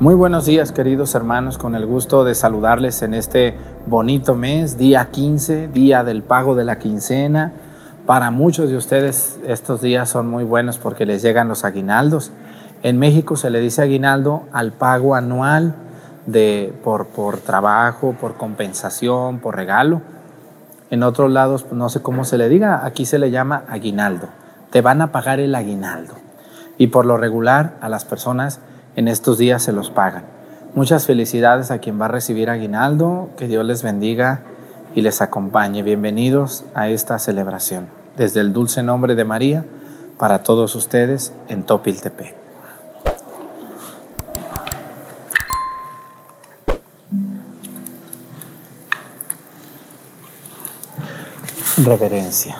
Muy buenos días queridos hermanos, con el gusto de saludarles en este bonito mes, día 15, día del pago de la quincena. Para muchos de ustedes estos días son muy buenos porque les llegan los aguinaldos. En México se le dice aguinaldo al pago anual de, por, por trabajo, por compensación, por regalo. En otros lados no sé cómo se le diga, aquí se le llama aguinaldo. Te van a pagar el aguinaldo. Y por lo regular a las personas en estos días se los pagan. Muchas felicidades a quien va a recibir aguinaldo, que Dios les bendiga y les acompañe. Bienvenidos a esta celebración. Desde el dulce nombre de María, para todos ustedes en Topiltepec. Reverencia.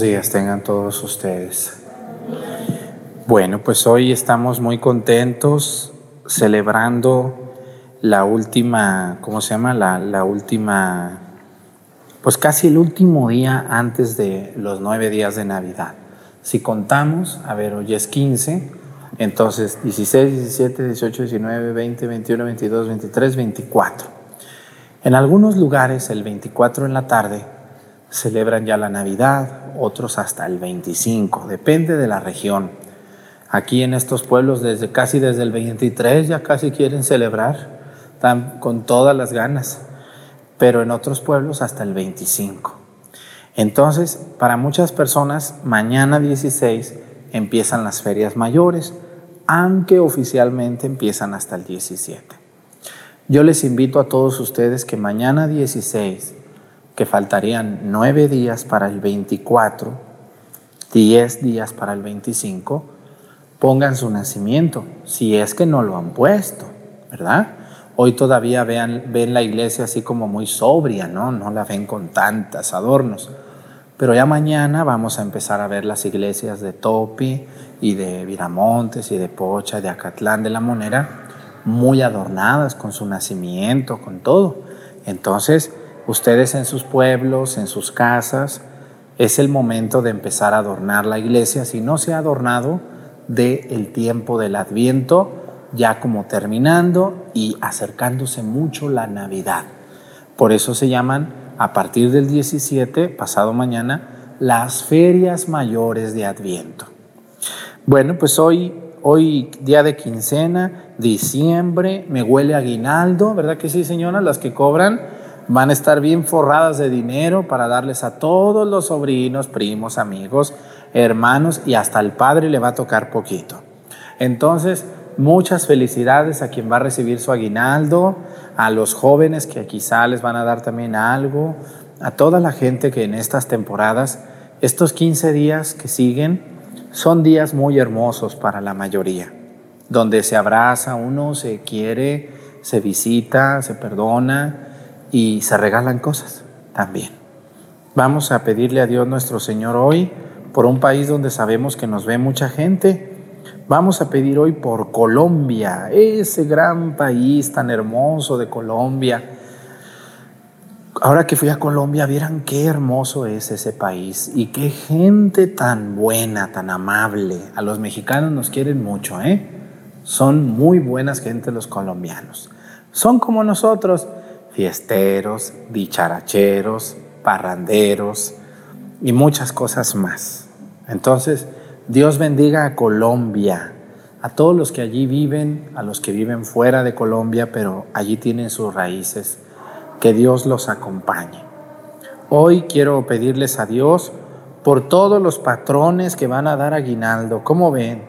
Días tengan todos ustedes. Bueno, pues hoy estamos muy contentos celebrando la última, ¿cómo se llama? La, la, última, pues casi el último día antes de los nueve días de Navidad. Si contamos, a ver, hoy es 15, entonces 16, 17, 18, 19, 20, 21, 22, 23, 24. En algunos lugares el 24 en la tarde celebran ya la Navidad, otros hasta el 25, depende de la región. Aquí en estos pueblos desde casi desde el 23 ya casi quieren celebrar, con todas las ganas, pero en otros pueblos hasta el 25. Entonces, para muchas personas, mañana 16 empiezan las ferias mayores, aunque oficialmente empiezan hasta el 17. Yo les invito a todos ustedes que mañana 16 que faltarían nueve días para el 24, diez días para el 25, pongan su nacimiento, si es que no lo han puesto, ¿verdad? Hoy todavía vean, ven la iglesia así como muy sobria, ¿no? No la ven con tantas adornos. Pero ya mañana vamos a empezar a ver las iglesias de Topi y de Viramontes y de Pocha, de Acatlán de la Monera, muy adornadas con su nacimiento, con todo. Entonces, Ustedes en sus pueblos, en sus casas, es el momento de empezar a adornar la iglesia, si no se ha adornado, de el tiempo del Adviento, ya como terminando y acercándose mucho la Navidad. Por eso se llaman, a partir del 17, pasado mañana, las ferias mayores de Adviento. Bueno, pues hoy, hoy día de quincena, diciembre, me huele aguinaldo, ¿verdad que sí, señora? Las que cobran van a estar bien forradas de dinero para darles a todos los sobrinos, primos, amigos, hermanos y hasta el padre le va a tocar poquito. Entonces, muchas felicidades a quien va a recibir su aguinaldo, a los jóvenes que quizá les van a dar también algo, a toda la gente que en estas temporadas, estos 15 días que siguen, son días muy hermosos para la mayoría, donde se abraza, uno se quiere, se visita, se perdona, y se regalan cosas también. Vamos a pedirle a Dios nuestro Señor hoy por un país donde sabemos que nos ve mucha gente Vamos a pedir hoy por Colombia, ese gran país tan hermoso de Colombia. Ahora que fui a Colombia, vieran qué hermoso es ese país y qué gente tan buena, tan amable. A los mexicanos nos quieren mucho, ¿eh? Son muy buenas gente los colombianos. Son como nosotros, fiesteros, dicharacheros, parranderos y muchas cosas más. Entonces, Dios bendiga a Colombia, a todos los que allí viven, a los que viven fuera de Colombia, pero allí tienen sus raíces. Que Dios los acompañe. Hoy quiero pedirles a Dios por todos los patrones que van a dar aguinaldo. ¿Cómo ven?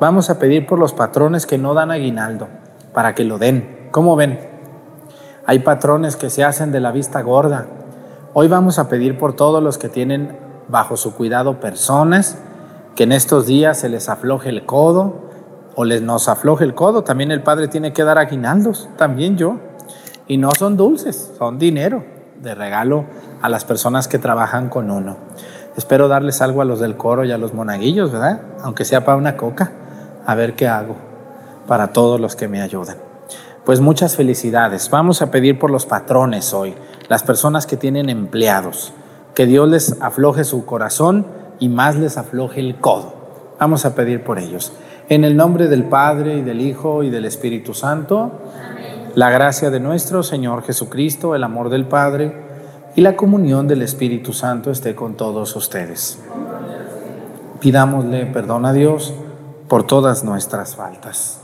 Vamos a pedir por los patrones que no dan aguinaldo, para que lo den. ¿Cómo ven? Hay patrones que se hacen de la vista gorda. Hoy vamos a pedir por todos los que tienen bajo su cuidado personas que en estos días se les afloje el codo o les nos afloje el codo. También el Padre tiene que dar aguinaldos, también yo. Y no son dulces, son dinero de regalo a las personas que trabajan con uno. Espero darles algo a los del coro y a los monaguillos, ¿verdad? Aunque sea para una coca, a ver qué hago para todos los que me ayudan. Pues muchas felicidades. Vamos a pedir por los patrones hoy, las personas que tienen empleados, que Dios les afloje su corazón y más les afloje el codo. Vamos a pedir por ellos. En el nombre del Padre y del Hijo y del Espíritu Santo, la gracia de nuestro Señor Jesucristo, el amor del Padre y la comunión del Espíritu Santo esté con todos ustedes. Pidámosle perdón a Dios por todas nuestras faltas.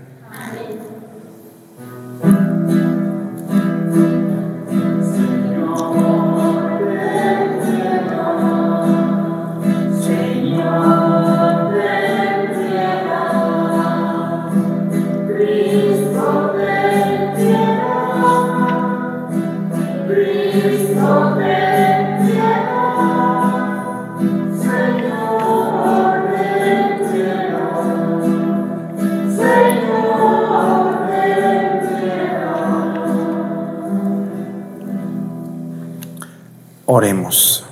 Oremos.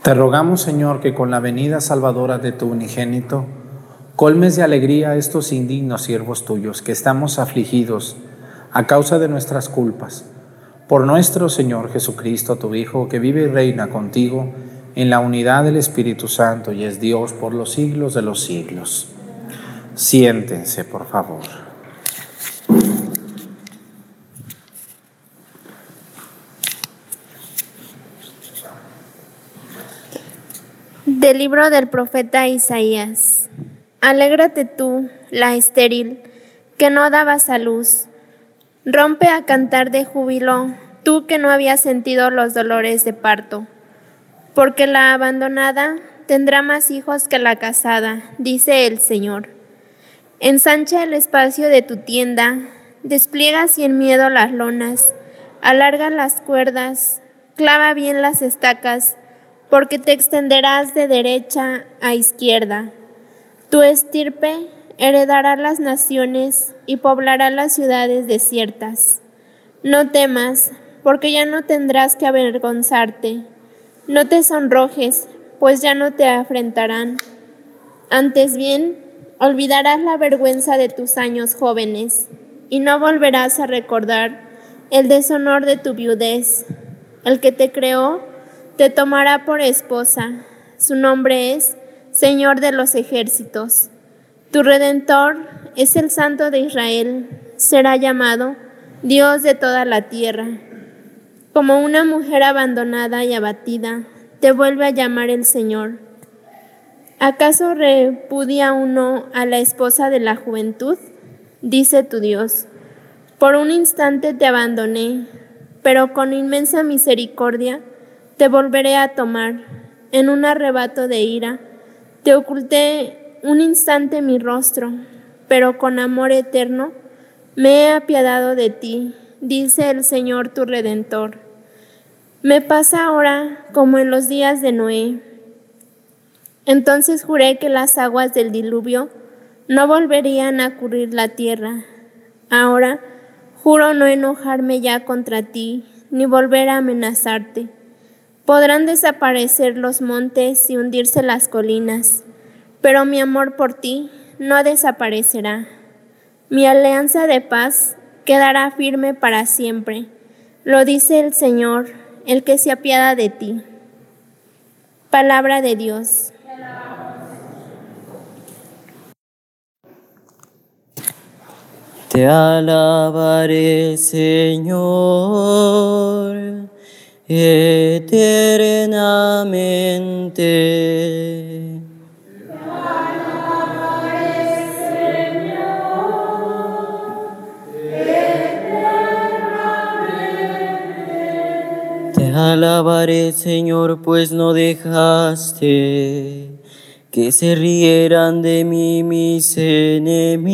Te rogamos, Señor, que con la venida salvadora de tu unigénito, colmes de alegría a estos indignos siervos tuyos, que estamos afligidos a causa de nuestras culpas. Por nuestro Señor Jesucristo, tu Hijo, que vive y reina contigo en la unidad del Espíritu Santo y es Dios por los siglos de los siglos. Siéntense, por favor. Del libro del profeta Isaías. Alégrate tú, la estéril, que no dabas a luz. Rompe a cantar de júbilo, tú que no habías sentido los dolores de parto. Porque la abandonada tendrá más hijos que la casada, dice el Señor. Ensancha el espacio de tu tienda, despliega sin miedo las lonas, alarga las cuerdas, clava bien las estacas, porque te extenderás de derecha a izquierda. Tu estirpe heredará las naciones y poblará las ciudades desiertas. No temas, porque ya no tendrás que avergonzarte. No te sonrojes, pues ya no te afrentarán. Antes bien, olvidarás la vergüenza de tus años jóvenes y no volverás a recordar el deshonor de tu viudez. El que te creó te tomará por esposa. Su nombre es Señor de los ejércitos. Tu redentor es el Santo de Israel. Será llamado Dios de toda la tierra. Como una mujer abandonada y abatida, te vuelve a llamar el Señor. ¿Acaso repudia uno a la esposa de la juventud? Dice tu Dios. Por un instante te abandoné, pero con inmensa misericordia te volveré a tomar. En un arrebato de ira, te oculté un instante mi rostro, pero con amor eterno me he apiadado de ti, dice el Señor tu Redentor. Me pasa ahora como en los días de Noé entonces juré que las aguas del diluvio no volverían a cubrir la tierra. Ahora juro no enojarme ya contra ti, ni volver a amenazarte. Podrán desaparecer los montes y hundirse las colinas, pero mi amor por ti no desaparecerá. Mi alianza de paz quedará firme para siempre. Lo dice el Señor, el que se apiada de ti. Palabra de Dios. Te alabaré, Señor, eternamente. Te alabaré, Señor, pues no dejaste que se rieran de mí mis enemigos.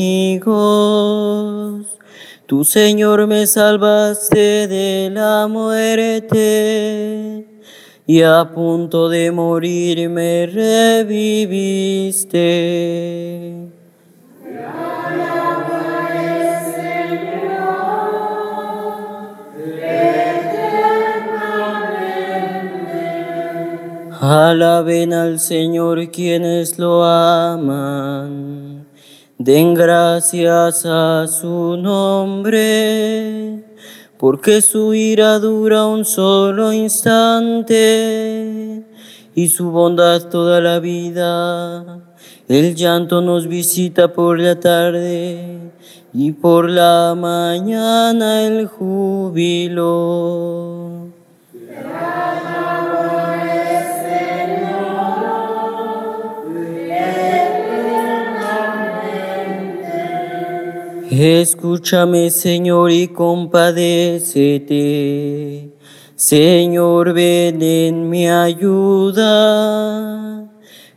Tu Señor me salvaste de la muerte y a punto de morir me reviviste. Alaben al Señor quienes lo aman, den gracias a su nombre, porque su ira dura un solo instante y su bondad toda la vida. El llanto nos visita por la tarde y por la mañana el júbilo. Escúchame, Señor, y compadécete. Señor, ven en mi ayuda.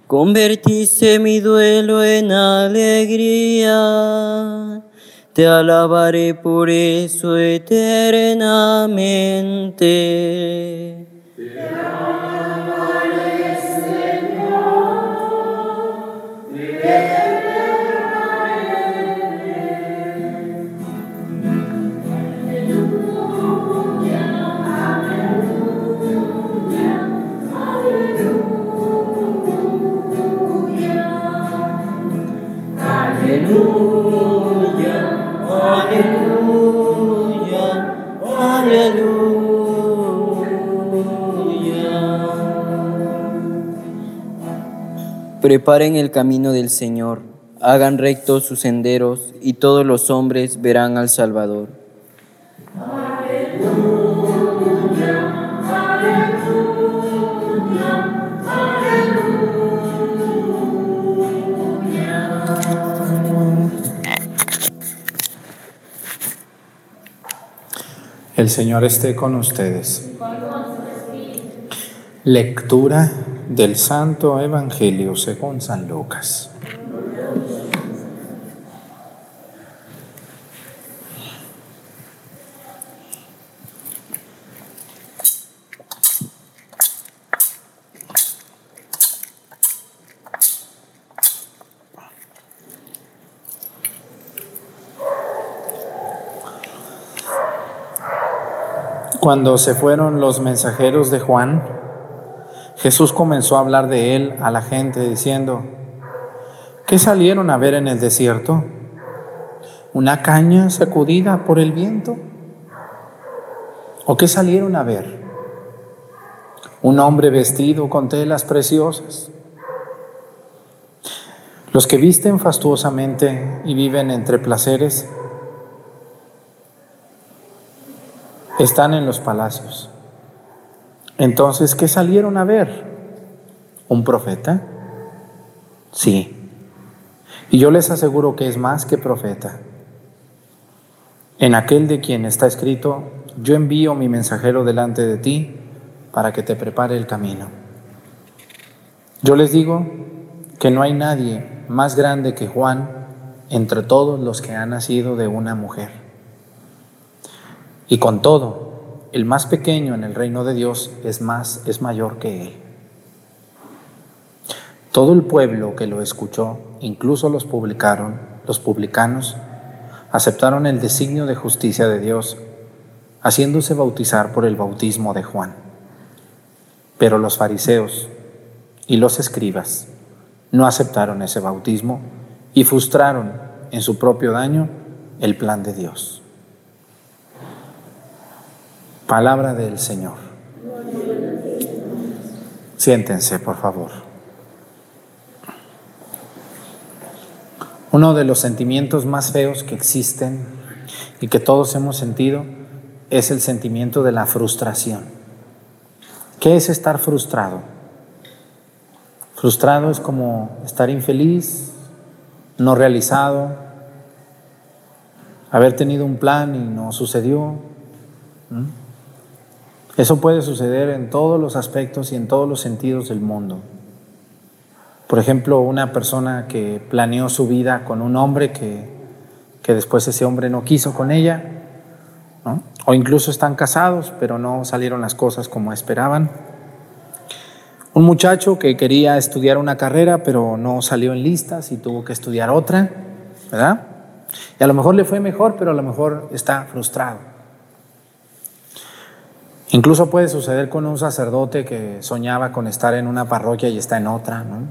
Convertiste mi duelo en alegría. Te alabaré por eso eternamente. Preparen el camino del Señor, hagan rectos sus senderos, y todos los hombres verán al Salvador. El Señor esté con ustedes. Lectura del Santo Evangelio según San Lucas. Cuando se fueron los mensajeros de Juan, Jesús comenzó a hablar de él a la gente diciendo, ¿qué salieron a ver en el desierto? ¿Una caña sacudida por el viento? ¿O qué salieron a ver? ¿Un hombre vestido con telas preciosas? Los que visten fastuosamente y viven entre placeres están en los palacios. Entonces, ¿qué salieron a ver? ¿Un profeta? Sí. Y yo les aseguro que es más que profeta. En aquel de quien está escrito, yo envío mi mensajero delante de ti para que te prepare el camino. Yo les digo que no hay nadie más grande que Juan entre todos los que han nacido de una mujer. Y con todo, el más pequeño en el reino de Dios es más es mayor que él. Todo el pueblo que lo escuchó, incluso los publicaron, los publicanos, aceptaron el designio de justicia de Dios, haciéndose bautizar por el bautismo de Juan. Pero los fariseos y los escribas no aceptaron ese bautismo y frustraron en su propio daño el plan de Dios. Palabra del Señor. Siéntense, por favor. Uno de los sentimientos más feos que existen y que todos hemos sentido es el sentimiento de la frustración. ¿Qué es estar frustrado? Frustrado es como estar infeliz, no realizado, haber tenido un plan y no sucedió. Eso puede suceder en todos los aspectos y en todos los sentidos del mundo. Por ejemplo, una persona que planeó su vida con un hombre que, después ese hombre no quiso con ella, o incluso están casados, pero no salieron las cosas como esperaban. Un muchacho que quería estudiar una carrera, pero no salió en listas y tuvo que estudiar otra, ¿verdad? Y a lo mejor le fue mejor, pero a lo mejor está frustrado. Incluso puede suceder con un sacerdote que soñaba con estar en una parroquia y está en otra, ¿no?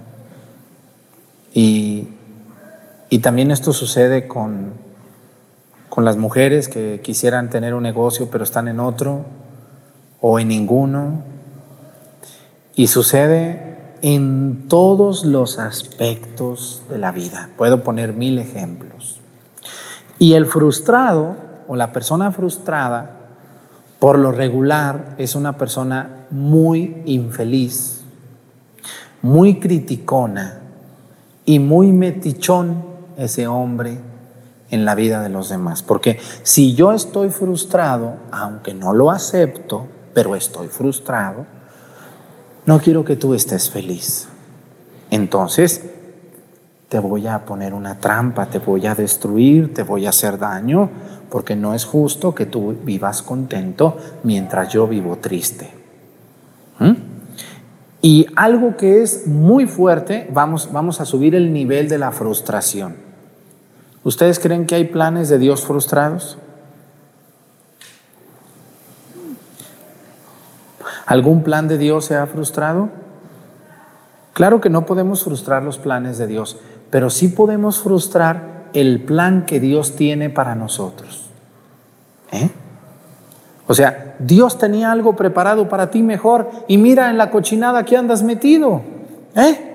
Y, también esto sucede con, con las mujeres que quisieran tener un negocio pero están en otro o en ninguno. Y sucede en todos los aspectos de la vida. Puedo poner mil ejemplos. Y el frustrado o la persona frustrada, por lo regular, es una persona muy infeliz, muy criticona, y muy metichón ese hombre en la vida de los demás. Porque si yo estoy frustrado, aunque no lo acepto, pero estoy frustrado, no quiero que tú estés feliz. Entonces, te voy a poner una trampa, te voy a destruir, te voy a hacer daño, porque no es justo que tú vivas contento mientras yo vivo triste. ¿Mm? Y algo que es muy fuerte, vamos, vamos a subir el nivel de la frustración. ¿Ustedes creen que hay planes de Dios frustrados? ¿Algún plan de Dios se ha frustrado? Claro que no podemos frustrar los planes de Dios, pero sí podemos frustrar el plan que Dios tiene para nosotros. ¿Eh? O sea, Dios tenía algo preparado para ti mejor y mira en la cochinada que andas metido. ¿Eh?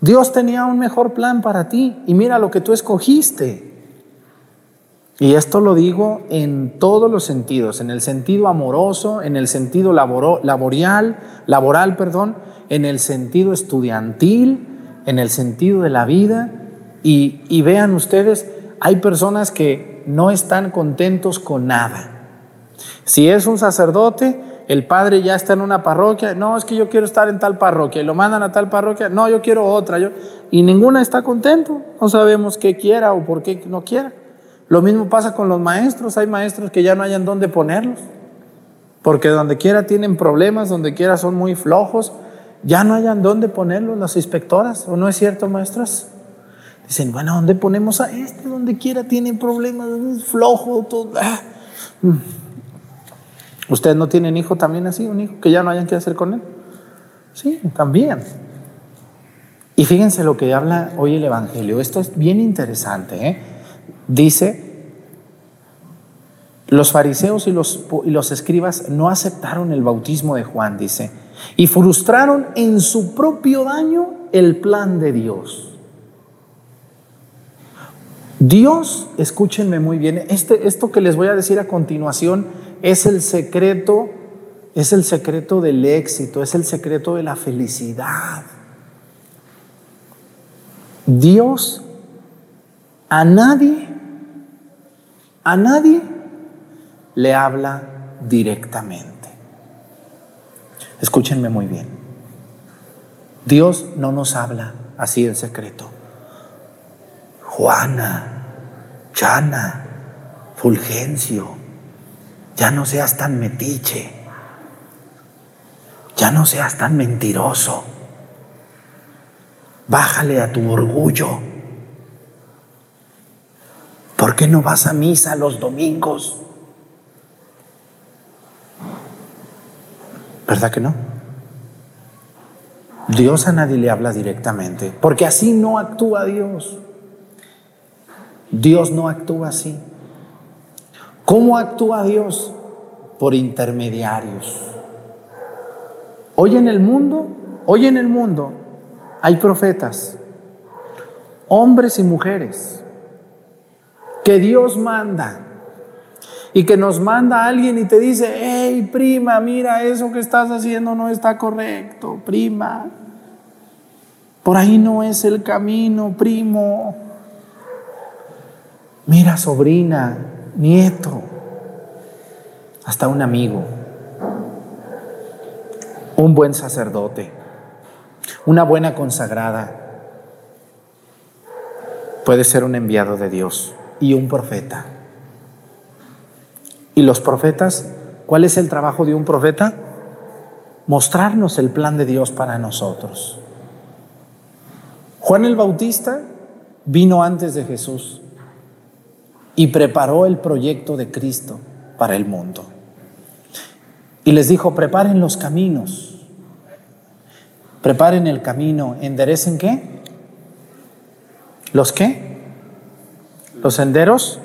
Dios tenía un mejor plan para ti y mira lo que tú escogiste. Y esto lo digo en todos los sentidos, en el sentido amoroso, en el sentido laboral, laboral, perdón, en el sentido estudiantil, en el sentido de la vida. Y, vean ustedes, hay personas que no están contentos con nada. Si es un sacerdote, el padre ya está en una parroquia, no, es que yo quiero estar en tal parroquia y lo mandan a tal parroquia, no, yo quiero otra, yo, y ninguna está contento, no sabemos qué quiera o por qué no quiera. Lo mismo pasa con los maestros, hay maestros que ya no hayan dónde ponerlos, porque donde quiera tienen problemas, donde quiera son muy flojos, ya no hayan dónde ponerlos las inspectoras, ¿o no es cierto, maestras? Dicen, bueno, ¿dónde ponemos a este? Donde quiera tiene problemas, es flojo, todo. Ah. ¿Ustedes no tienen hijo también así, un hijo que ya no hayan que hacer con él? Sí, también. Y fíjense lo que habla hoy el Evangelio. Esto es bien interesante. ¿eh? Dice, los fariseos y los, y los escribas no aceptaron el bautismo de Juan, dice, y frustraron en su propio daño el plan de Dios. Dios, escúchenme muy bien, este, esto que les voy a decir a continuación es el secreto, es el secreto del éxito, es el secreto de la felicidad. Dios a nadie, a nadie le habla directamente. Escúchenme muy bien. Dios no nos habla así en secreto. Juana, Chana, Fulgencio, ya no seas tan metiche, ya no seas tan mentiroso, bájale a tu orgullo. ¿Por qué no vas a misa los domingos? ¿Verdad que no? Dios a nadie le habla directamente, porque así no actúa Dios. Dios no actúa así. ¿Cómo actúa Dios? Por intermediarios. Hoy en el mundo, hoy en el mundo hay profetas, hombres y mujeres, que Dios manda y que nos manda a alguien y te dice, hey prima, mira, eso que estás haciendo no está correcto, prima. Por ahí no es el camino, primo. Mira, sobrina, nieto, hasta un amigo, un buen sacerdote, una buena consagrada. Puede ser un enviado de Dios y un profeta. ¿Y los profetas? ¿Cuál es el trabajo de un profeta? Mostrarnos el plan de Dios para nosotros. Juan el Bautista vino antes de Jesús y preparó el proyecto de Cristo para el mundo. Y les dijo, preparen los caminos, preparen el camino, enderecen qué? ¿Los qué? ¿Los senderos?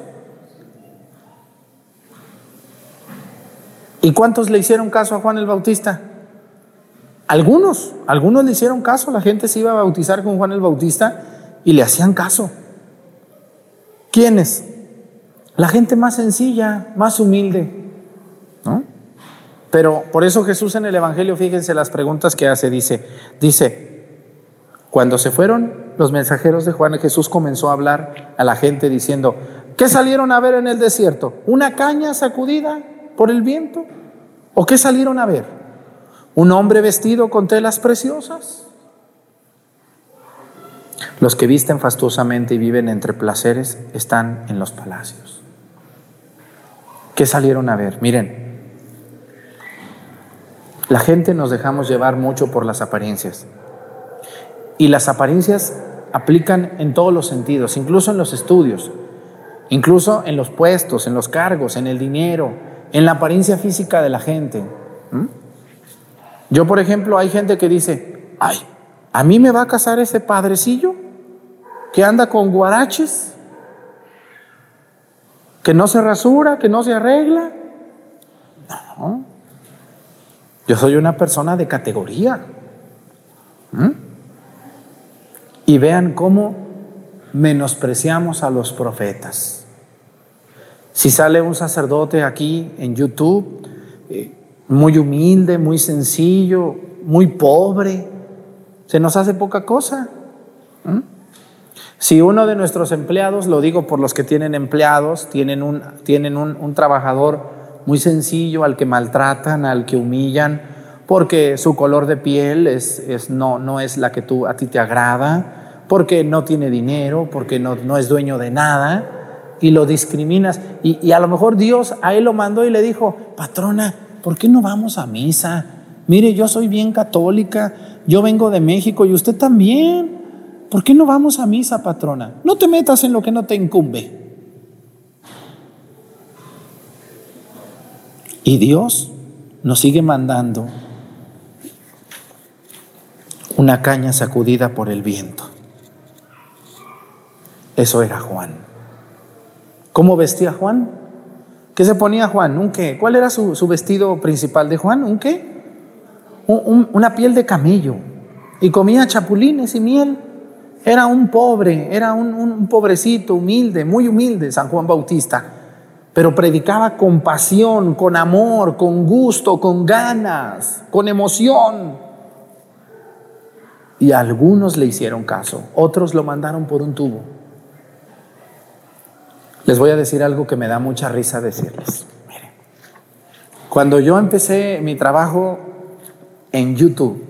¿Y cuántos le hicieron caso a Juan el Bautista? Algunos, algunos le hicieron caso, la gente se iba a bautizar con Juan el Bautista y le hacían caso. ¿Quiénes? La gente más sencilla, más humilde. ¿no? Pero por eso Jesús en el Evangelio, fíjense las preguntas que hace, dice, dice, cuando se fueron los mensajeros de Juan, Jesús comenzó a hablar a la gente diciendo, ¿qué salieron a ver en el desierto? ¿Una caña sacudida por el viento? ¿O qué salieron a ver? ¿Un hombre vestido con telas preciosas? Los que visten fastuosamente y viven entre placeres están en los palacios. ¿Qué salieron a ver? Miren, la gente nos dejamos llevar mucho por las apariencias. Y las apariencias aplican en todos los sentidos, incluso en los estudios, incluso en los puestos, en los cargos, en el dinero, en la apariencia física de la gente. Yo, por ejemplo, hay gente que dice, ay, ¿a mí me va a casar ese padrecillo que anda con guaraches? Que no se rasura, que no se arregla. No. Yo soy una persona de categoría. ¿Mm? Y vean cómo menospreciamos a los profetas. Si sale un sacerdote aquí en YouTube, eh, muy humilde, muy sencillo, muy pobre, se nos hace poca cosa. ¿Mm? Si uno de nuestros empleados, lo digo por los que tienen empleados, tienen un, tienen un, trabajador muy sencillo al que maltratan, al que humillan, porque su color de piel es, es, no, no es la que tú, a ti te agrada, porque no tiene dinero, porque no, no es dueño de nada, y lo discriminas. Y, y a lo mejor Dios a él lo mandó y le dijo, patrona, ¿por qué no vamos a misa? Mire, yo soy bien católica, yo vengo de México y usted también. ¿Por qué no vamos a misa, patrona? No te metas en lo que no te incumbe. Y Dios nos sigue mandando una caña sacudida por el viento. Eso era Juan. ¿Cómo vestía Juan? ¿Qué se ponía Juan? ¿Un qué? ¿Cuál era su, vestido principal de Juan? ¿Un qué? una piel de camello. Y comía chapulines y miel. Era un pobre, era un, pobrecito, humilde, muy humilde, San Juan Bautista, pero predicaba con pasión, con amor, con gusto, con ganas, con emoción. Y algunos le hicieron caso, otros lo mandaron por un tubo. Les voy a decir algo que me da mucha risa decirles. Miren, cuando yo empecé mi trabajo en YouTube,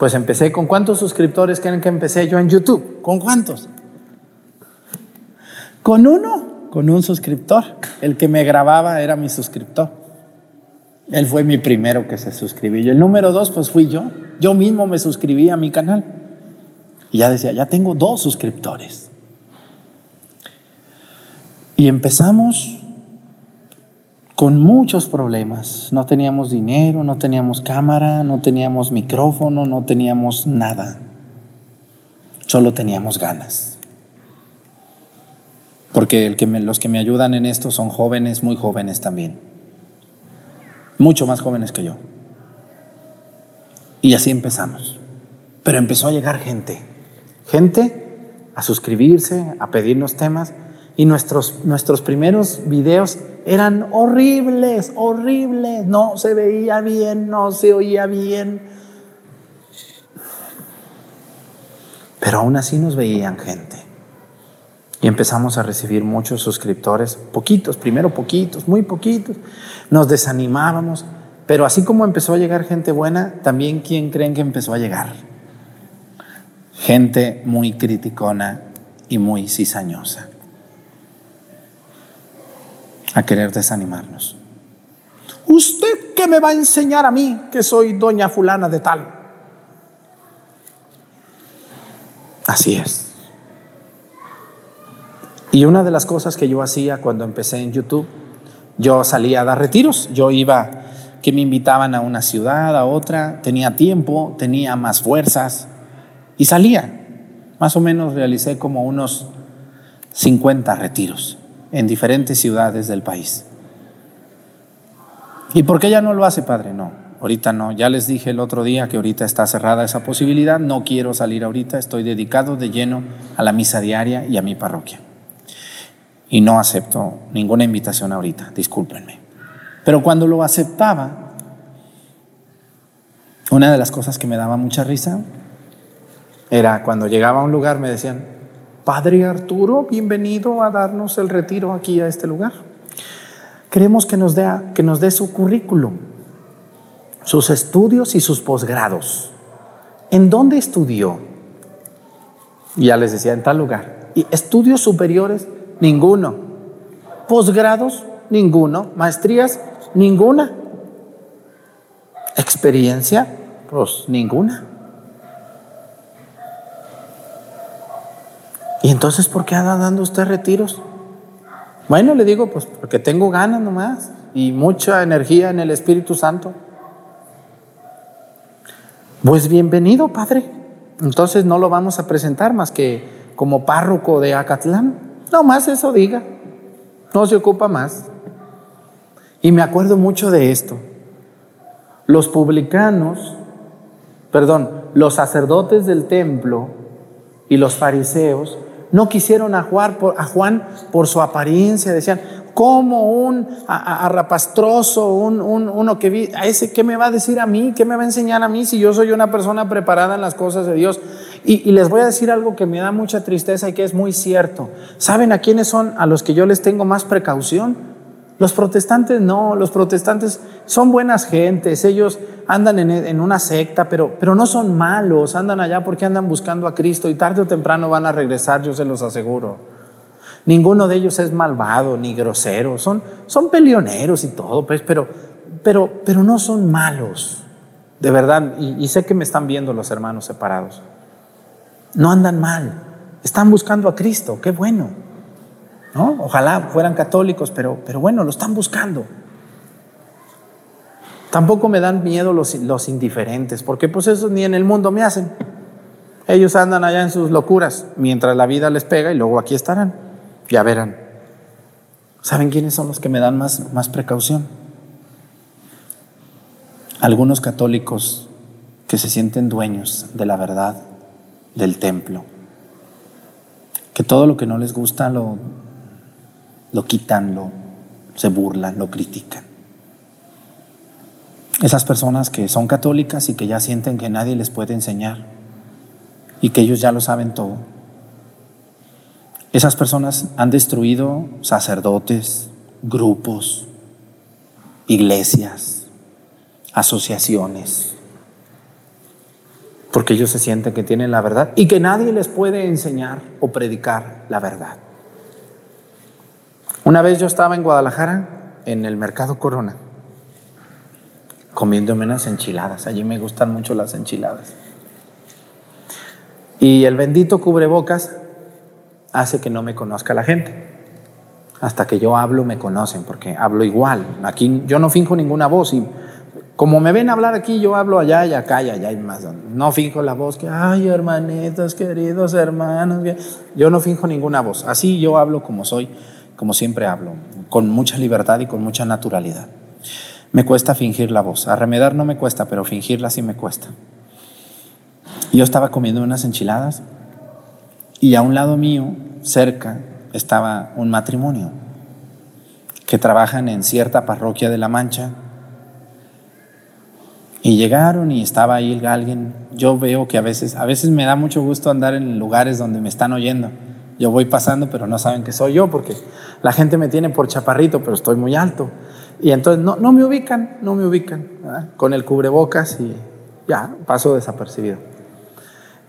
pues empecé con cuántos suscriptores creen que empecé yo en YouTube? ¿Con cuántos? Con uno, con un suscriptor. El que me grababa era mi suscriptor. Él fue mi primero que se suscribió. El número dos, pues fui yo. Yo mismo me suscribí a mi canal. Y ya decía, ya tengo dos suscriptores. Y empezamos con muchos problemas. No teníamos dinero, no teníamos cámara, no teníamos micrófono, no teníamos nada. Solo teníamos ganas. Porque los que me ayudan en esto son jóvenes, muy jóvenes también. Mucho más jóvenes que yo. Y así empezamos. Pero empezó a llegar gente. Gente a suscribirse, a pedirnos temas. Y nuestros, nuestros primeros videos eran horribles, horribles. No se veía bien, no se oía bien. Pero aún así nos veían gente. Y empezamos a recibir muchos suscriptores, poquitos, primero poquitos, muy poquitos. Nos desanimábamos, pero así como empezó a llegar gente buena, también ¿quién creen que empezó a llegar? Gente muy criticona y muy cizañosa a querer desanimarnos. ¿Usted qué me va a enseñar a mí que soy doña fulana de tal? Así es. Y una de las cosas que yo hacía cuando empecé en YouTube, yo salía a dar retiros, yo iba, que me invitaban a una ciudad, a otra, tenía tiempo, tenía más fuerzas y salía. Más o menos realicé como unos 50 retiros en diferentes ciudades del país. ¿Y por qué ya no lo hace, padre? No, ahorita no. Ya les dije el otro día que ahorita está cerrada esa posibilidad. No quiero salir ahorita. Estoy dedicado de lleno a la misa diaria y a mi parroquia. Y no acepto ninguna invitación ahorita, discúlpenme. Pero cuando lo aceptaba, una de las cosas que me daba mucha risa era cuando llegaba a un lugar me decían, Padre Arturo, bienvenido a darnos el retiro aquí a este lugar. Queremos que nos dé, que nos dé su currículum, sus estudios y sus posgrados. ¿En dónde estudió? Ya les decía, en tal lugar. ¿Y estudios superiores? Ninguno. ¿Posgrados? Ninguno. ¿Maestrías? Ninguna. ¿Experiencia? Pues ninguna. ¿Y entonces por qué anda dando usted retiros? Bueno, le digo, pues porque tengo ganas nomás y mucha energía en el Espíritu Santo. Pues bienvenido, Padre. Entonces no lo vamos a presentar más que como párroco de Acatlán. No más eso diga. No se ocupa más. Y me acuerdo mucho de esto. Los publicanos, perdón, los sacerdotes del templo y los fariseos no quisieron a Juan por, a Juan por su apariencia, decían, como un arrapastroso, un, uno que vi, a ese, ¿qué me va a decir a mí? ¿Qué me va a enseñar a mí si yo soy una persona preparada en las cosas de Dios? Y, y, les voy a decir algo que me da mucha tristeza y que es muy cierto. ¿Saben a quiénes son a los que yo les tengo más precaución? Los protestantes no, los protestantes son buenas gentes, ellos andan en, una secta, pero, pero no son malos, andan allá porque andan buscando a Cristo y tarde o temprano van a regresar, yo se los aseguro. Ninguno de ellos es malvado ni grosero, son, son peleoneros y todo, pues, pero, pero, pero no son malos, de verdad, y, y sé que me están viendo los hermanos separados. No andan mal, están buscando a Cristo, qué bueno. ¿No? Ojalá fueran católicos, pero, pero bueno, lo están buscando. Tampoco me dan miedo los, los indiferentes, porque pues eso ni en el mundo me hacen. Ellos andan allá en sus locuras, mientras la vida les pega y luego aquí estarán. Ya verán. ¿Saben quiénes son los que me dan más, más precaución? Algunos católicos que se sienten dueños de la verdad del templo, que todo lo que no les gusta lo lo quitan, lo, se burlan, lo critican. Esas personas que son católicas y que ya sienten que nadie les puede enseñar y que ellos ya lo saben todo. Esas personas han destruido sacerdotes, grupos, iglesias, asociaciones, porque ellos se sienten que tienen la verdad y que nadie les puede enseñar o predicar la verdad. Una vez yo estaba en Guadalajara, en el Mercado Corona, comiéndome unas enchiladas. Allí me gustan mucho las enchiladas. Y el bendito cubrebocas hace que no me conozca la gente. Hasta que yo hablo me conocen, porque hablo igual. Aquí yo no finjo ninguna voz y como me ven hablar aquí, yo hablo allá y acá y allá y más. No finjo la voz que, ay, hermanitos, queridos hermanos. Yo no finjo ninguna voz. Así yo hablo como soy, como siempre hablo, con mucha libertad y con mucha naturalidad. Me cuesta fingir la voz. Arremedar no me cuesta, pero fingirla sí me cuesta. Yo estaba comiendo unas enchiladas y a un lado mío, cerca, estaba un matrimonio que trabajan en cierta parroquia de La Mancha y llegaron y estaba ahí alguien. Yo veo que a veces, a veces me da mucho gusto andar en lugares donde me están oyendo. Yo voy pasando, pero no saben que soy yo porque la gente me tiene por chaparrito, pero estoy muy alto. Y entonces no, no me ubican, no me ubican. Con el cubrebocas y ya, paso desapercibido.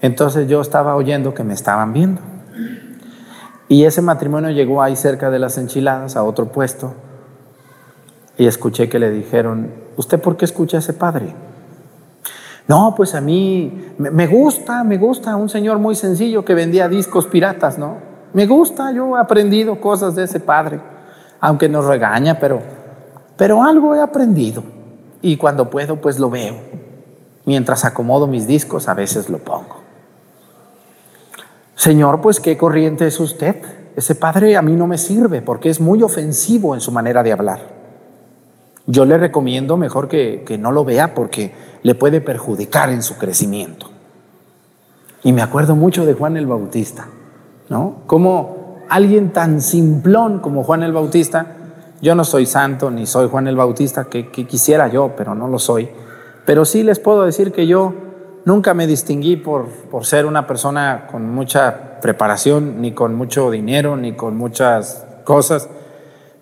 Entonces yo estaba oyendo que me estaban viendo. Y ese matrimonio llegó ahí cerca de las enchiladas, a otro puesto, y escuché que le dijeron, ¿usted por qué escucha a ese padre? No, pues a mí me gusta, me gusta, un señor muy sencillo que vendía discos piratas, ¿no? Me gusta, yo he aprendido cosas de ese padre, aunque nos regaña, pero, pero algo he aprendido. Y cuando puedo, pues lo veo. Mientras acomodo mis discos, a veces lo pongo. Señor, pues qué corriente es usted. Ese padre a mí no me sirve porque es muy ofensivo en su manera de hablar. Yo le recomiendo mejor que, no lo vea porque le puede perjudicar en su crecimiento. Y me acuerdo mucho de Juan el Bautista, ¿no? Como alguien tan simplón como Juan el Bautista, yo no soy santo ni soy Juan el Bautista, que, quisiera yo, pero no lo soy. Pero sí les puedo decir que yo nunca me distinguí por, por ser una persona con mucha preparación, ni con mucho dinero, ni con muchas cosas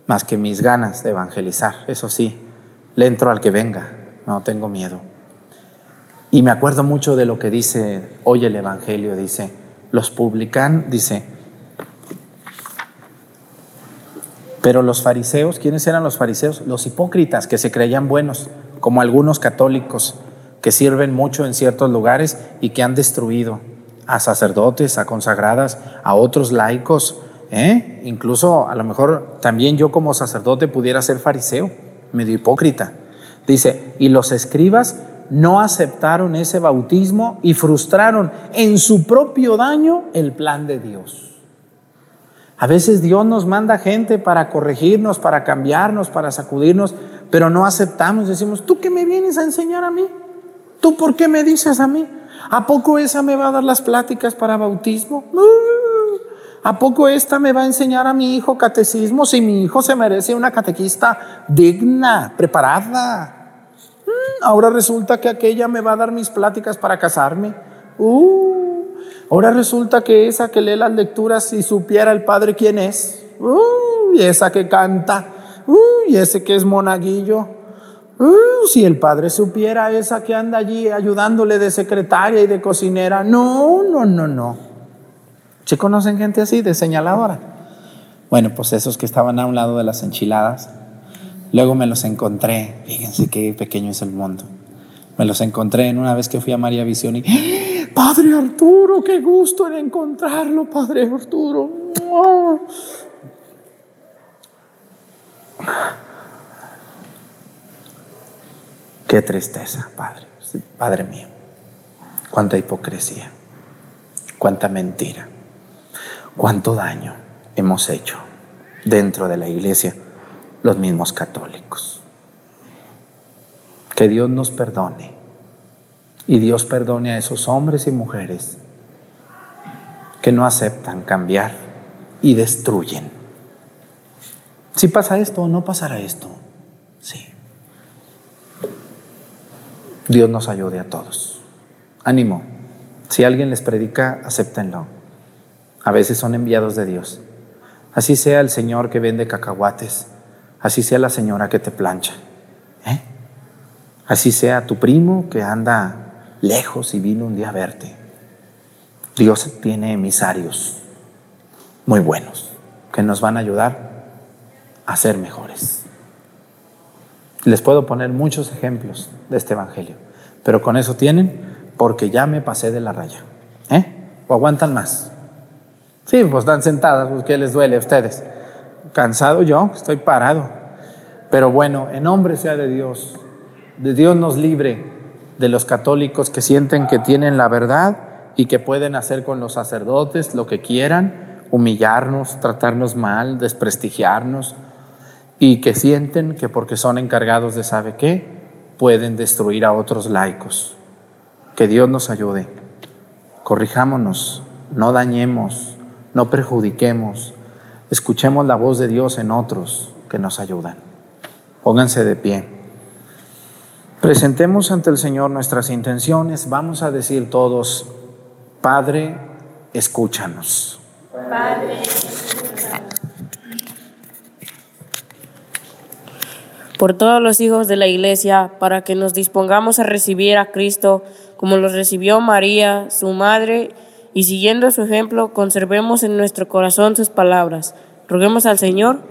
más que mis ganas de evangelizar. Eso sí, le entro al que venga, no tengo miedo. Y me acuerdo mucho de lo que dice hoy el Evangelio, dice, los publican, dice, pero los fariseos, ¿quiénes eran los fariseos? Los hipócritas que se creían buenos, como algunos católicos que sirven mucho en ciertos lugares y que han destruido a sacerdotes, a consagradas, a otros laicos, ¿Eh? Incluso a lo mejor también yo como sacerdote pudiera ser fariseo, medio hipócrita. Dice, y los escribas no aceptaron ese bautismo y frustraron en su propio daño el plan de Dios. A veces Dios nos manda gente para corregirnos, para cambiarnos, para sacudirnos, pero no aceptamos. Decimos, ¿tú qué me vienes a enseñar a mí? ¿Tú por qué me dices a mí? ¿A poco esa me va a dar las pláticas para bautismo? ¿A poco esta me va a enseñar a mi hijo catecismo si mi hijo se merece una catequista digna, preparada? Mm, ahora resulta que aquella me va a dar mis pláticas para casarme. Uh, ahora resulta que esa que lee las lecturas si supiera el padre quién es. Uh, y esa que canta. Uh, y ese que es monaguillo. Uh, si el padre supiera esa que anda allí ayudándole de secretaria y de cocinera. No, no, no, no. ¿Se conocen gente así, de señaladora? Bueno, pues esos que estaban a un lado de las enchiladas, luego me los encontré, fíjense qué pequeño es el mundo. Me los encontré en una vez que fui a María Visión y, Padre Arturo, qué gusto en encontrarlo, Padre Arturo. Qué tristeza, Padre. Padre mío. Cuánta hipocresía. Cuánta mentira cuánto daño hemos hecho dentro de la iglesia los mismos católicos. Que Dios nos perdone y Dios perdone a esos hombres y mujeres que no aceptan cambiar y destruyen. Si pasa esto o no pasará esto, sí. Dios nos ayude a todos. Ánimo. Si alguien les predica, acéptenlo. A veces son enviados de Dios. Así sea el señor que vende cacahuates, así sea la señora que te plancha, ¿eh? así sea tu primo que anda lejos y vino un día a verte. Dios tiene emisarios muy buenos que nos van a ayudar a ser mejores. Les puedo poner muchos ejemplos de este Evangelio, pero con eso tienen porque ya me pasé de la raya. ¿Eh? ¿O aguantan más? Sí, pues están sentadas, pues ¿qué les duele a ustedes? Cansado yo, estoy parado. Pero bueno, en nombre sea de Dios, de Dios nos libre de los católicos que sienten que tienen la verdad y que pueden hacer con los sacerdotes lo que quieran, humillarnos, tratarnos mal, desprestigiarnos, y que sienten que porque son encargados de sabe qué, pueden destruir a otros laicos. Que Dios nos ayude. Corrijámonos, no dañemos, no perjudiquemos, escuchemos la voz de Dios en otros que nos ayudan. Pónganse de pie. Presentemos ante el Señor nuestras intenciones. Vamos a decir todos, Padre, escúchanos. Padre, por todos los hijos de la iglesia, para que nos dispongamos a recibir a Cristo como los recibió María, su madre, y siguiendo su ejemplo, conservemos en nuestro corazón sus palabras. Roguemos al Señor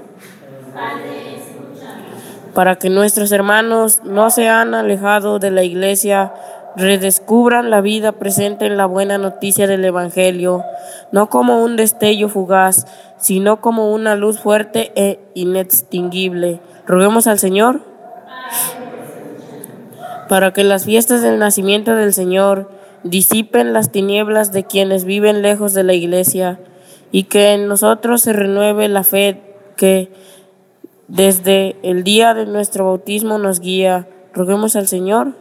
para que nuestros hermanos no se han alejado de la iglesia, redescubran la vida presente en la buena noticia del Evangelio, no como un destello fugaz, sino como una luz fuerte e inextinguible Roguemos al Señor para que las fiestas del nacimiento del Señor disipen las tinieblas de quienes viven lejos de la iglesia y que en nosotros se renueve la fe que desde el día de nuestro bautismo nos guía. Roguemos al Señor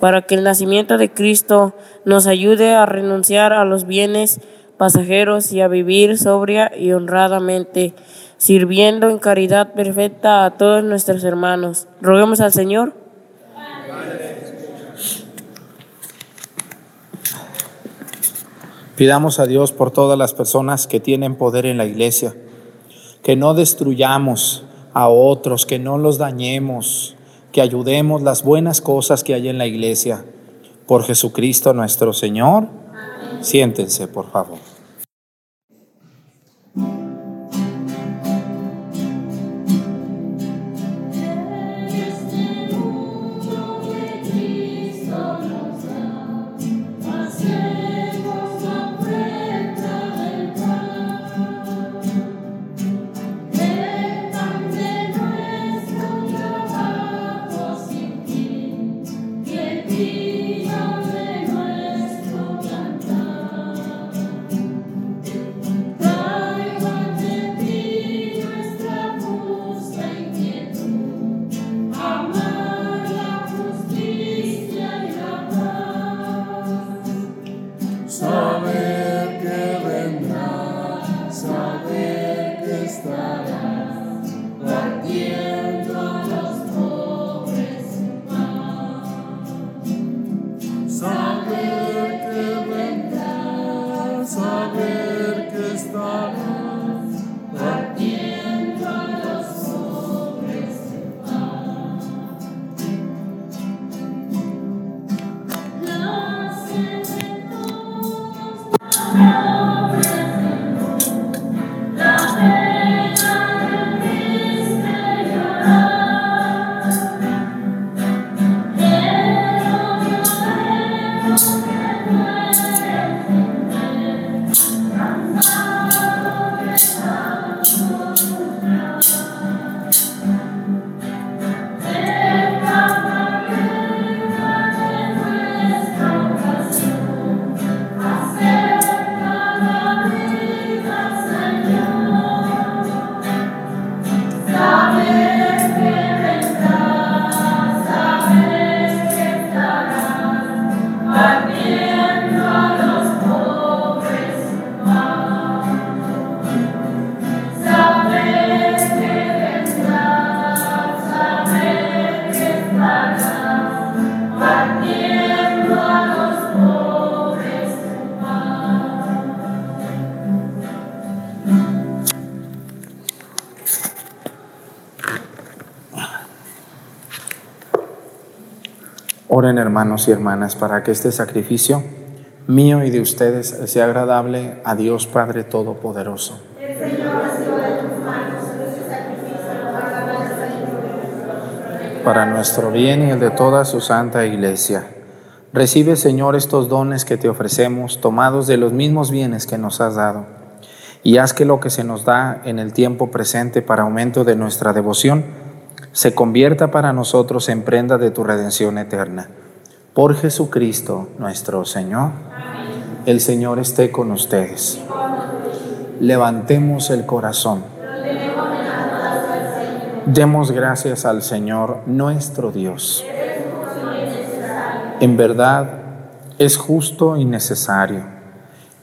para que el nacimiento de Cristo nos ayude a renunciar a los bienes pasajeros y a vivir sobria y honradamente sirviendo en caridad perfecta a todos nuestros hermanos. Roguemos al Señor. Pidamos a Dios por todas las personas que tienen poder en la iglesia, que no destruyamos a otros, que no los dañemos, que ayudemos las buenas cosas que hay en la iglesia. Por Jesucristo nuestro Señor. Siéntense, por favor. see. Hermanos y hermanas para que este sacrificio mío y de ustedes sea agradable a Dios Padre Todopoderoso. Para nuestro bien y el de toda su santa iglesia. Recibe, Señor, estos dones que te ofrecemos, tomados de los mismos bienes que nos has dado, y haz que lo que se nos da en el tiempo presente para aumento de nuestra devoción se convierta para nosotros en prenda de tu redención eterna. Por Jesucristo nuestro Señor. El Señor esté con ustedes. Levantemos el corazón. Demos gracias al Señor nuestro Dios. En verdad es justo y necesario.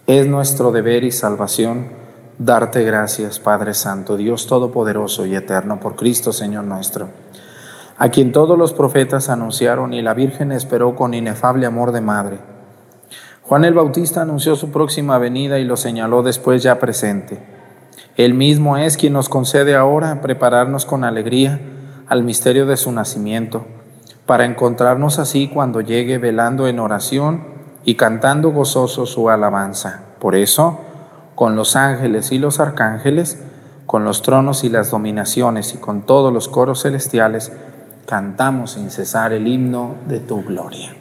Es nuestro deber y salvación darte gracias, Padre Santo, Dios Todopoderoso y Eterno, por Cristo Señor nuestro, a quien todos los profetas anunciaron y la Virgen esperó con inefable amor de madre. Juan el Bautista anunció su próxima venida y lo señaló después ya presente. Él mismo es quien nos concede ahora prepararnos con alegría al misterio de su nacimiento para encontrarnos así cuando llegue velando en oración y cantando gozoso su alabanza. Por eso, con los ángeles y los arcángeles, con los tronos y las dominaciones y con todos los coros celestiales, cantamos sin cesar el himno de tu gloria.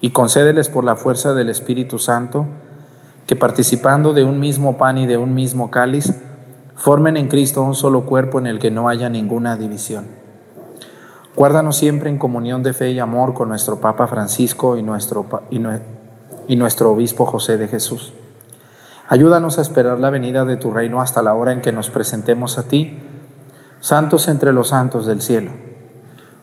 y concédeles por la fuerza del Espíritu Santo, que participando de un mismo pan y de un mismo cáliz, formen en Cristo un solo cuerpo en el que no haya ninguna división. Guárdanos siempre en comunión de fe y amor con nuestro Papa Francisco y nuestro, y nuestro Obispo José de Jesús. Ayúdanos a esperar la venida de tu reino hasta la hora en que nos presentemos a ti, santos entre los santos del cielo,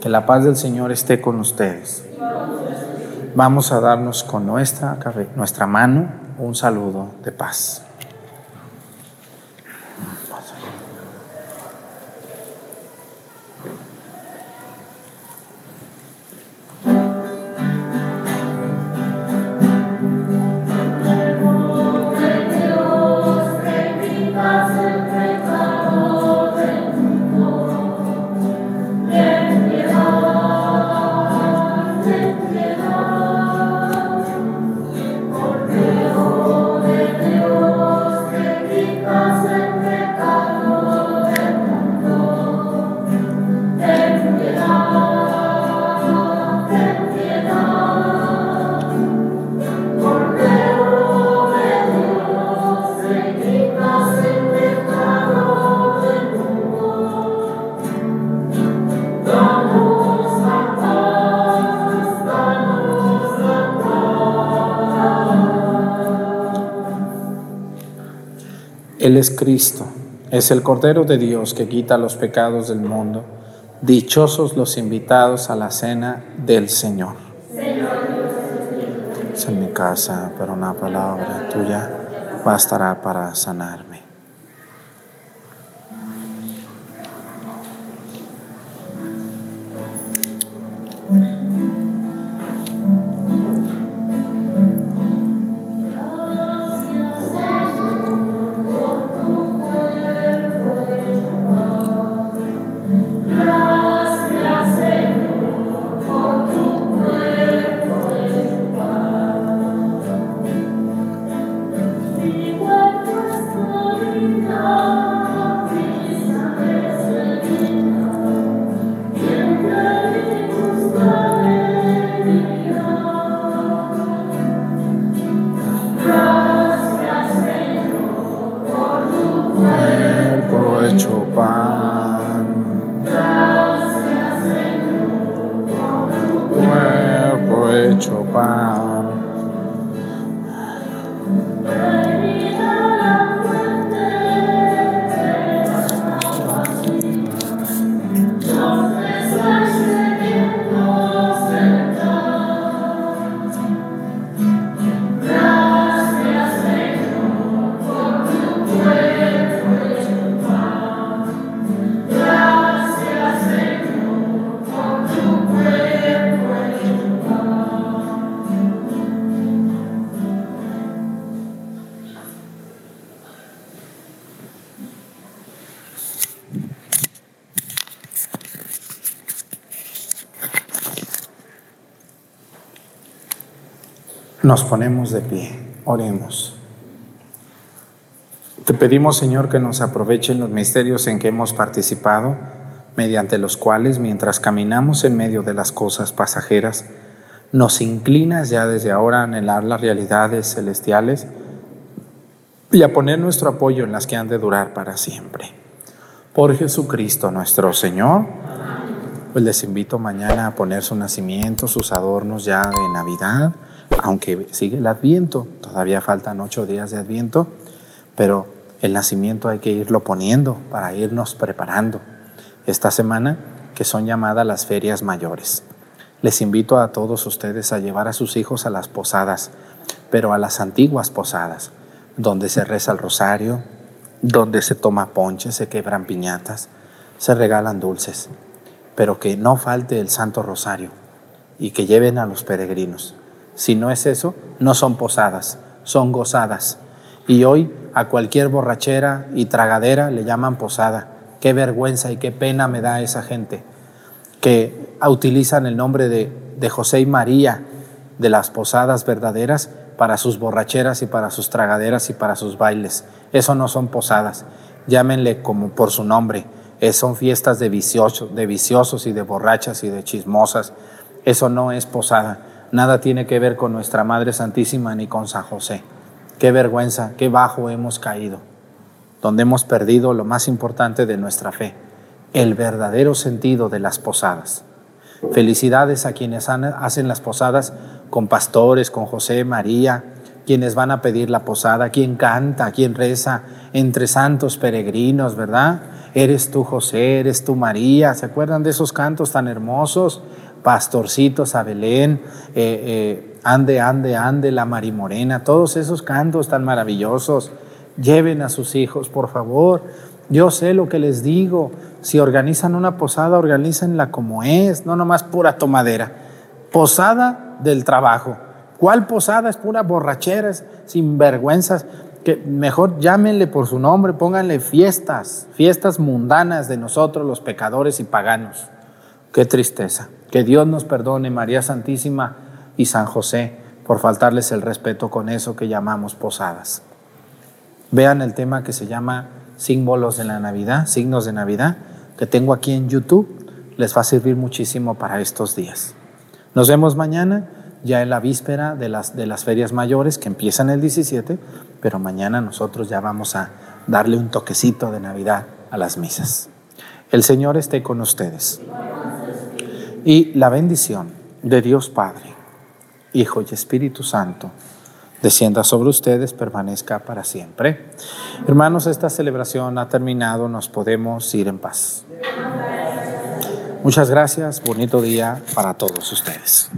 que la paz del Señor esté con ustedes. Vamos a darnos con nuestra, nuestra mano un saludo de paz. Él es Cristo, es el Cordero de Dios que quita los pecados del mundo. Dichosos los invitados a la cena del Señor. Es en mi casa, pero una palabra tuya bastará para sanarme. Mm-hmm. Nos ponemos de pie, oremos. Te pedimos, Señor, que nos aprovechen los misterios en que hemos participado, mediante los cuales, mientras caminamos en medio de las cosas pasajeras, nos inclinas ya desde ahora a anhelar las realidades celestiales y a poner nuestro apoyo en las que han de durar para siempre. Por Jesucristo nuestro Señor, pues les invito mañana a poner su nacimiento, sus adornos ya de Navidad, aunque sigue el Adviento, todavía faltan ocho días de Adviento pero el nacimiento hay que irlo poniendo para irnos preparando. Esta semana, que son llamadas las ferias mayores. Les invito a todos ustedes a llevar a sus hijos a las posadas, pero a las antiguas posadas, donde se reza el rosario, donde se toma ponche, se quebran piñatas, se regalan dulces, pero que no falte el Santo Rosario y que lleven a los peregrinos. Si no es eso, no son posadas, son gozadas. Y hoy a cualquier borrachera y tragadera le llaman posada. Qué vergüenza y qué pena me da esa gente que utilizan el nombre de, de José y María de las posadas verdaderas para sus borracheras y para sus tragaderas y para sus bailes. Eso no son posadas. Llámenle como por su nombre. son fiestas de de viciosos y de borrachas y de chismosas. Eso no es posada. Nada tiene que ver con nuestra Madre Santísima ni con San José. Qué vergüenza, qué bajo hemos caído, donde hemos perdido lo más importante de nuestra fe, el verdadero sentido de las posadas. Felicidades a quienes hacen las posadas con pastores, con José, María, quienes van a pedir la posada, quien canta, quien reza entre santos peregrinos, ¿verdad? Eres tú José, eres tú María, ¿se acuerdan de esos cantos tan hermosos? Pastorcitos a Belén, eh, eh, Ande, ande, ande, la Marimorena, todos esos cantos tan maravillosos. Lleven a sus hijos, por favor. Yo sé lo que les digo. Si organizan una posada, organícenla como es, no nomás pura tomadera. Posada del trabajo. ¿Cuál posada? Es pura borrachera, sin vergüenzas. Que mejor llámenle por su nombre, pónganle fiestas, fiestas mundanas de nosotros los pecadores y paganos. Qué tristeza. Que Dios nos perdone, María Santísima y San José por faltarles el respeto con eso que llamamos posadas. Vean el tema que se llama símbolos de la Navidad, signos de Navidad, que tengo aquí en YouTube. Les va a servir muchísimo para estos días. Nos vemos mañana, ya en la víspera de las, de las ferias mayores que empiezan el 17, pero mañana nosotros ya vamos a darle un toquecito de Navidad a las misas. El Señor esté con ustedes. Y la bendición de Dios Padre Hijo y Espíritu Santo, descienda sobre ustedes, permanezca para siempre. Hermanos, esta celebración ha terminado, nos podemos ir en paz. Muchas gracias, bonito día para todos ustedes.